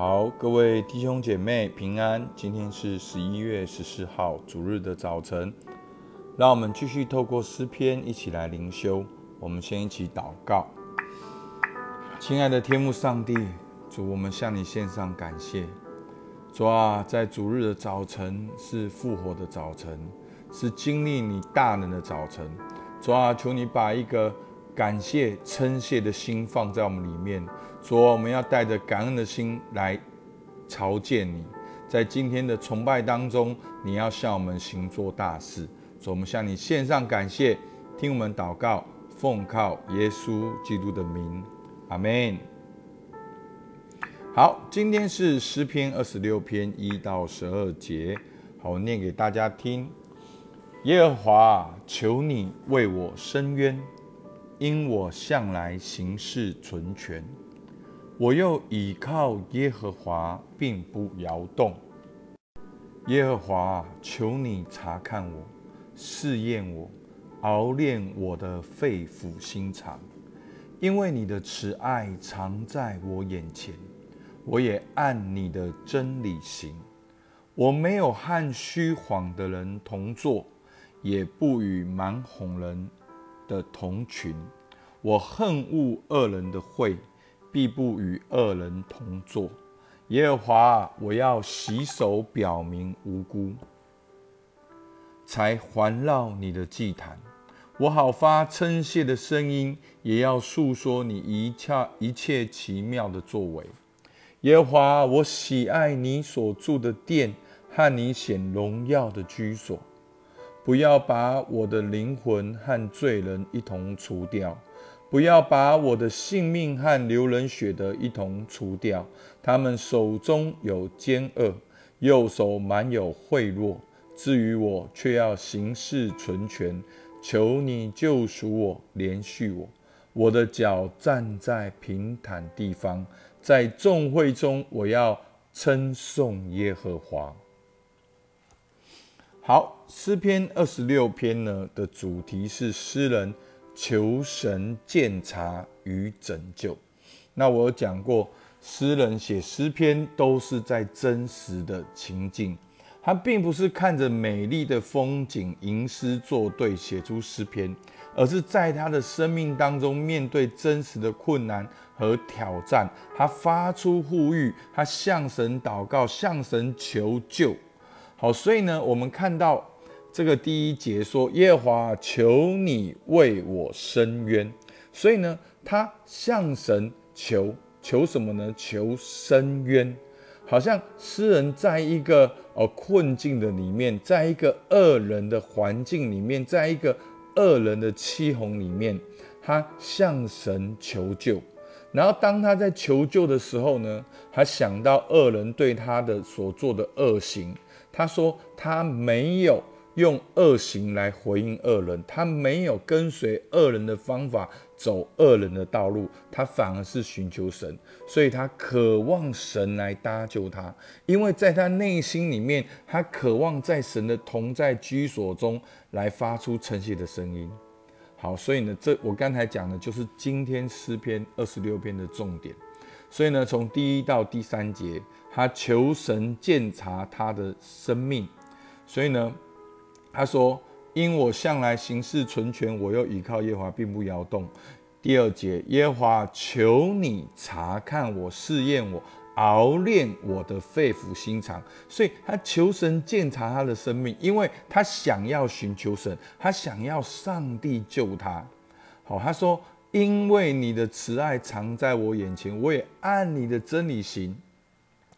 好，各位弟兄姐妹平安。今天是十一月十四号主日的早晨，让我们继续透过诗篇一起来灵修。我们先一起祷告，亲爱的天父上帝，主，我们向你献上感谢。主啊，在主日的早晨是复活的早晨，是经历你大能的早晨。主啊，求你把一个感谢称谢的心放在我们里面。主，我们要带着感恩的心来朝见你，在今天的崇拜当中，你要向我们行做大事。主，我们向你献上感谢，听我们祷告，奉靠耶稣基督的名，阿门。好，今天是诗篇二十六篇一到十二节，好，我念给大家听。耶和华，求你为我伸冤，因我向来行事纯全。我又倚靠耶和华，并不摇动。耶和华，求你查看我，试验我，熬炼我的肺腑心肠，因为你的慈爱常在我眼前，我也按你的真理行。我没有和虚谎的人同坐，也不与蛮哄人的同群。我恨恶恶人的会。必不与恶人同坐。耶和华，我要洗手表明无辜，才环绕你的祭坛。我好发称谢的声音，也要诉说你一切一切奇妙的作为。耶和华，我喜爱你所住的殿和你显荣耀的居所。不要把我的灵魂和罪人一同除掉。不要把我的性命和流人血的一同除掉。他们手中有奸恶，右手满有贿赂。至于我，却要行事纯全。求你救赎我，连续我。我的脚站在平坦地方，在众会中，我要称颂耶和华。好，诗篇二十六篇呢的主题是诗人。求神鉴察与拯救。那我有讲过，诗人写诗篇都是在真实的情境，他并不是看着美丽的风景吟诗作对写出诗篇，而是在他的生命当中面对真实的困难和挑战，他发出呼吁，他向神祷告，向神求救。好，所以呢，我们看到。这个第一节说：“耶和华，求你为我伸冤。”所以呢，他向神求求什么呢？求伸冤，好像诗人在一个呃困境的里面，在一个恶人的环境里面，在一个恶人的欺哄里面，他向神求救。然后当他在求救的时候呢，他想到恶人对他的所做的恶行，他说他没有。用恶行来回应恶人，他没有跟随恶人的方法走恶人的道路，他反而是寻求神，所以他渴望神来搭救他，因为在他内心里面，他渴望在神的同在居所中来发出诚信的声音。好，所以呢，这我刚才讲的就是今天诗篇二十六篇的重点。所以呢，从第一到第三节，他求神鉴察他的生命，所以呢。他说：“因我向来行事存全，我又倚靠耶和华，并不摇动。”第二节，耶和华，求你查看我，试验我，熬炼我的肺腑心肠。所以他求神鉴察他的生命，因为他想要寻求神，他想要上帝救他。好，他说：“因为你的慈爱藏在我眼前，我也按你的真理行。”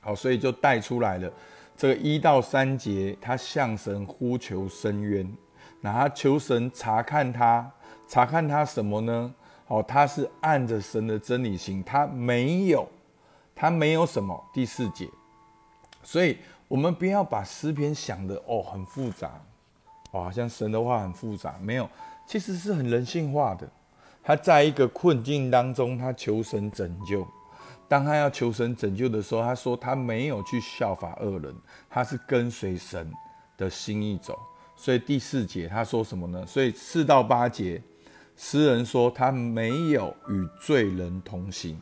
好，所以就带出来了。这个一到三节，他向神呼求伸冤，那他求神查看他，查看他什么呢？哦，他是按着神的真理行，他没有，他没有什么。第四节，所以我们不要把诗篇想的哦很复杂，哦好像神的话很复杂，没有，其实是很人性化的。他在一个困境当中，他求神拯救。当他要求神拯救的时候，他说他没有去效法恶人，他是跟随神的心意走。所以第四节他说什么呢？所以四到八节，诗人说他没有与罪人同行。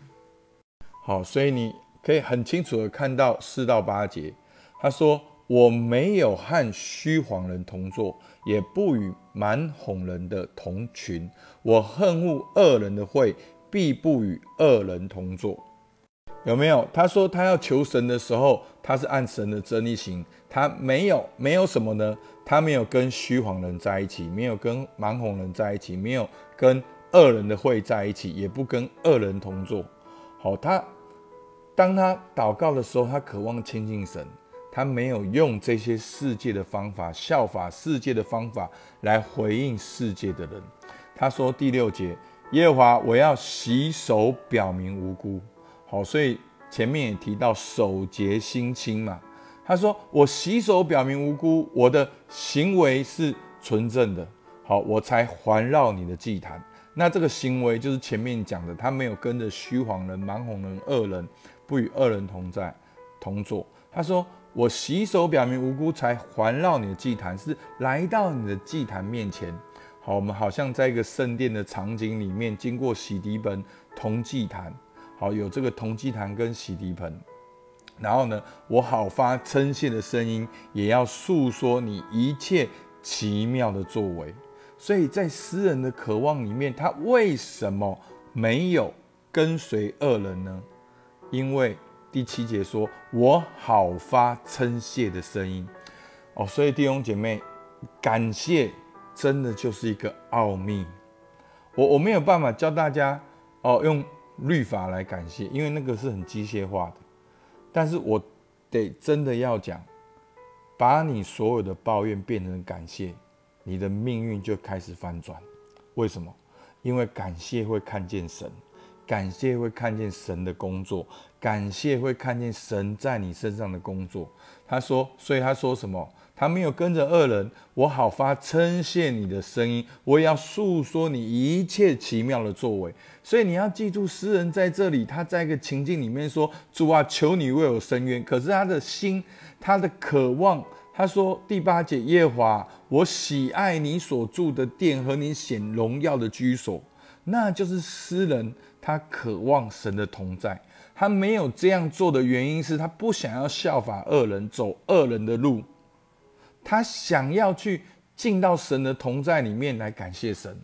好，所以你可以很清楚的看到四到八节，他说：“我没有和虚谎人同坐，也不与蛮哄人的同群。我恨恶恶人的会，必不与恶人同坐。”有没有？他说他要求神的时候，他是按神的真理行，他没有没有什么呢？他没有跟虚谎人在一起，没有跟蛮哄人在一起，没有跟恶人的会在一起，也不跟恶人同坐。好，他。当他祷告的时候，他渴望亲近神，他没有用这些世界的方法，效法世界的方法来回应世界的人。他说第六节，耶和华，我要洗手表明无辜。好，所以前面也提到守节心清嘛。他说我洗手表明无辜，我的行为是纯正的。好，我才环绕你的祭坛。那这个行为就是前面讲的，他没有跟着虚谎人、蛮哄人、恶人。不与恶人同在同坐。他说：“我洗手表明无辜，才环绕你的祭坛，是来到你的祭坛面前。好，我们好像在一个圣殿的场景里面，经过洗涤盆、同祭坛。好，有这个铜祭坛跟洗涤盆。然后呢，我好发称谢的声音，也要诉说你一切奇妙的作为。所以在诗人的渴望里面，他为什么没有跟随恶人呢？”因为第七节说：“我好发称谢的声音。”哦，所以弟兄姐妹，感谢真的就是一个奥秘。我我没有办法教大家哦，用律法来感谢，因为那个是很机械化的。但是我得真的要讲，把你所有的抱怨变成感谢，你的命运就开始翻转。为什么？因为感谢会看见神。感谢会看见神的工作，感谢会看见神在你身上的工作。他说，所以他说什么？他没有跟着恶人，我好发称谢你的声音，我也要诉说你一切奇妙的作为。所以你要记住，诗人在这里，他在一个情境里面说：“主啊，求你为我伸冤。”可是他的心，他的渴望，他说第八节：“耶华，我喜爱你所住的殿和你显荣耀的居所。”那就是诗人。他渴望神的同在，他没有这样做的原因是他不想要效法恶人，走恶人的路，他想要去进到神的同在里面来感谢神。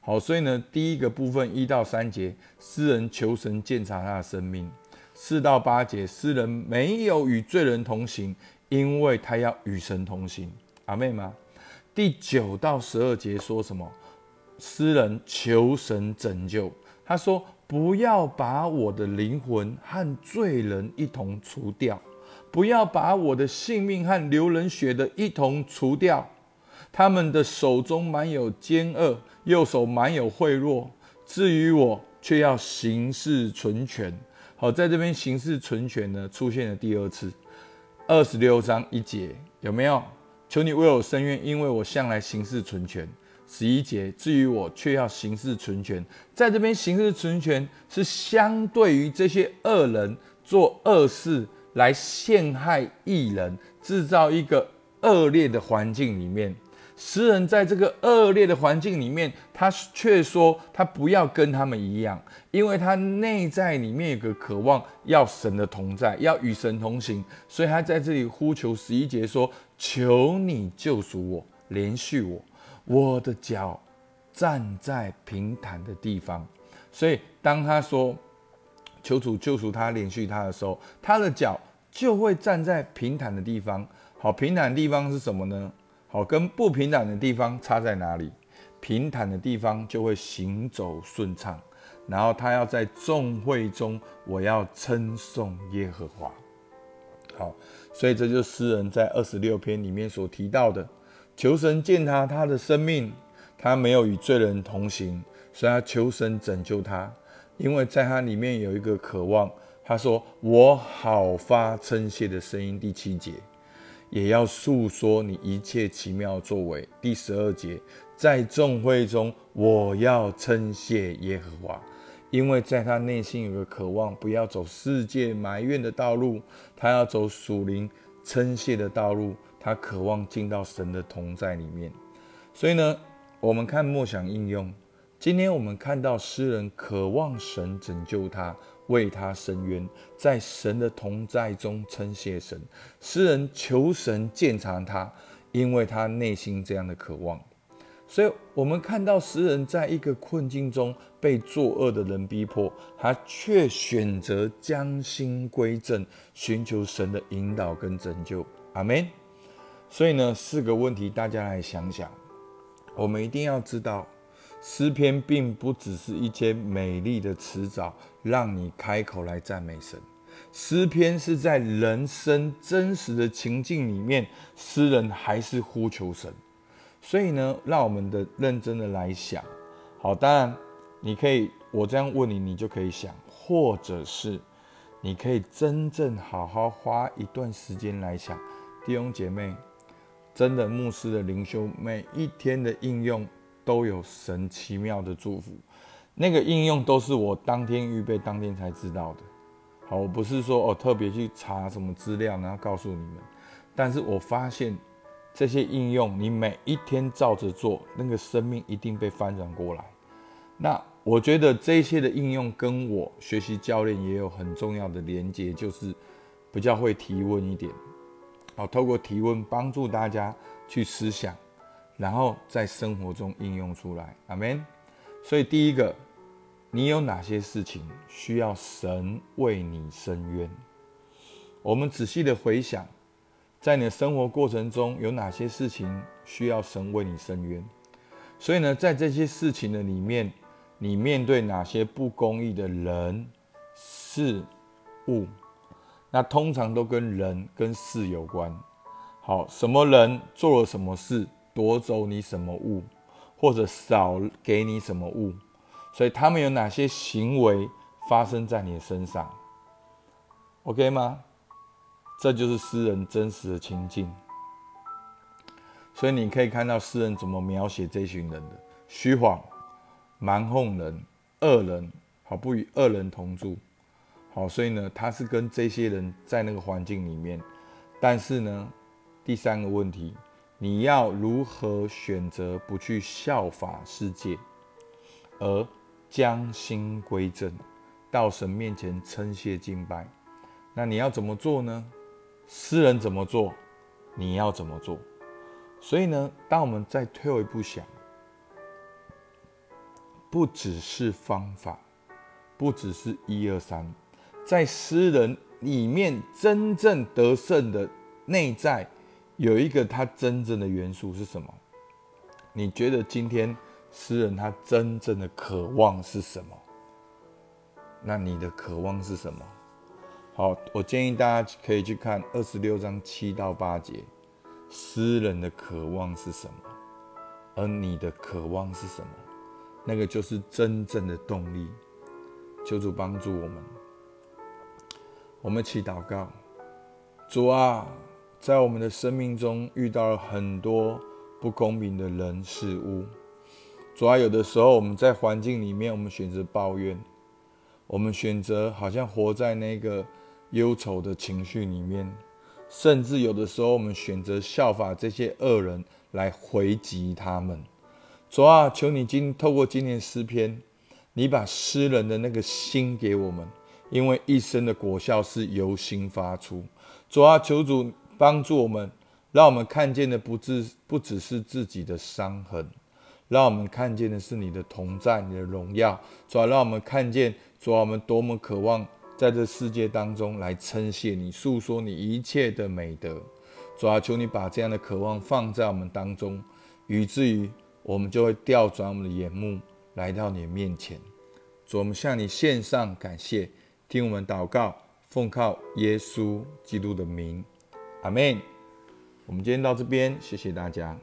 好，所以呢，第一个部分一到三节，诗人求神鉴察他的生命；四到八节，诗人没有与罪人同行，因为他要与神同行。阿妹吗？第九到十二节说什么？诗人求神拯救。他说：“不要把我的灵魂和罪人一同除掉，不要把我的性命和流人血的一同除掉。他们的手中满有奸恶，右手满有贿赂。至于我，却要行事存全。”好，在这边行事存全呢，出现了第二次，二十六章一节，有没有？求你为我伸冤，因为我向来行事存全。十一节，至于我却要行事存全，在这边行事存全是相对于这些恶人做恶事来陷害异人，制造一个恶劣的环境里面。诗人在这个恶劣的环境里面，他却说他不要跟他们一样，因为他内在里面有个渴望要神的同在，要与神同行，所以他在这里呼求十一节说：“求你救赎我，连续我。”我的脚站在平坦的地方，所以当他说求主救赎他、连续他的时候，他的脚就会站在平坦的地方。好，平坦的地方是什么呢？好，跟不平坦的地方差在哪里？平坦的地方就会行走顺畅，然后他要在众会中，我要称颂耶和华。好，所以这就是诗人在二十六篇里面所提到的。求神见他，他的生命，他没有与罪人同行，所以他求神拯救他，因为在他里面有一个渴望。他说：“我好发称谢的声音。”第七节，也要诉说你一切奇妙作为。第十二节，在众会中，我要称谢耶和华，因为在他内心有个渴望，不要走世界埋怨的道路，他要走属灵称谢的道路。他渴望进到神的同在里面，所以呢，我们看默想应用。今天我们看到诗人渴望神拯救他，为他伸冤，在神的同在中称谢神。诗人求神鉴察他，因为他内心这样的渴望。所以，我们看到诗人在一个困境中被作恶的人逼迫，他却选择将心归正，寻求神的引导跟拯救。阿门。所以呢，四个问题大家来想想。我们一定要知道，诗篇并不只是一间美丽的词藻，让你开口来赞美神。诗篇是在人生真实的情境里面，诗人还是呼求神。所以呢，让我们的认真的来想。好，当然你可以，我这样问你，你就可以想，或者是你可以真正好好花一段时间来想，弟兄姐妹。真的，牧师的灵修每一天的应用都有神奇妙的祝福，那个应用都是我当天预备、当天才知道的。好，我不是说哦特别去查什么资料，然后告诉你们，但是我发现这些应用，你每一天照着做，那个生命一定被翻转过来。那我觉得这些的应用跟我学习教练也有很重要的连接，就是比较会提问一点。好，透过提问帮助大家去思想，然后在生活中应用出来。阿门。所以第一个，你有哪些事情需要神为你伸冤？我们仔细的回想，在你的生活过程中有哪些事情需要神为你伸冤？所以呢，在这些事情的里面，你面对哪些不公义的人、事、物？那通常都跟人跟事有关。好，什么人做了什么事，夺走你什么物，或者少给你什么物，所以他们有哪些行为发生在你的身上？OK 吗？这就是诗人真实的情境。所以你可以看到诗人怎么描写这群人的：虚谎、蛮横人、恶人，好不与恶人同住。好，所以呢，他是跟这些人在那个环境里面，但是呢，第三个问题，你要如何选择不去效法世界，而将心归正，到神面前称谢敬拜？那你要怎么做呢？诗人怎么做，你要怎么做？所以呢，当我们再退一步想，不只是方法，不只是一二三。在诗人里面，真正得胜的内在有一个他真正的元素是什么？你觉得今天诗人他真正的渴望是什么？那你的渴望是什么？好，我建议大家可以去看二十六章七到八节，诗人的渴望是什么？而你的渴望是什么？那个就是真正的动力。求主帮助我们。我们一起祷告，主啊，在我们的生命中遇到了很多不公平的人事物。主啊，有的时候我们在环境里面，我们选择抱怨，我们选择好像活在那个忧愁的情绪里面，甚至有的时候我们选择效法这些恶人来回击他们。主啊，求你今透过今年诗篇，你把诗人的那个心给我们。因为一生的果效是由心发出，主啊，求主帮助我们，让我们看见的不只不只是自己的伤痕，让我们看见的是你的同在，你的荣耀。主啊，让我们看见，主啊，我们多么渴望在这世界当中来称谢你，诉说你一切的美德。主啊，求你把这样的渴望放在我们当中，以至于我们就会调转我们的眼目来到你面前。主，我们向你献上感谢。听我们祷告，奉靠耶稣基督的名，阿门。我们今天到这边，谢谢大家。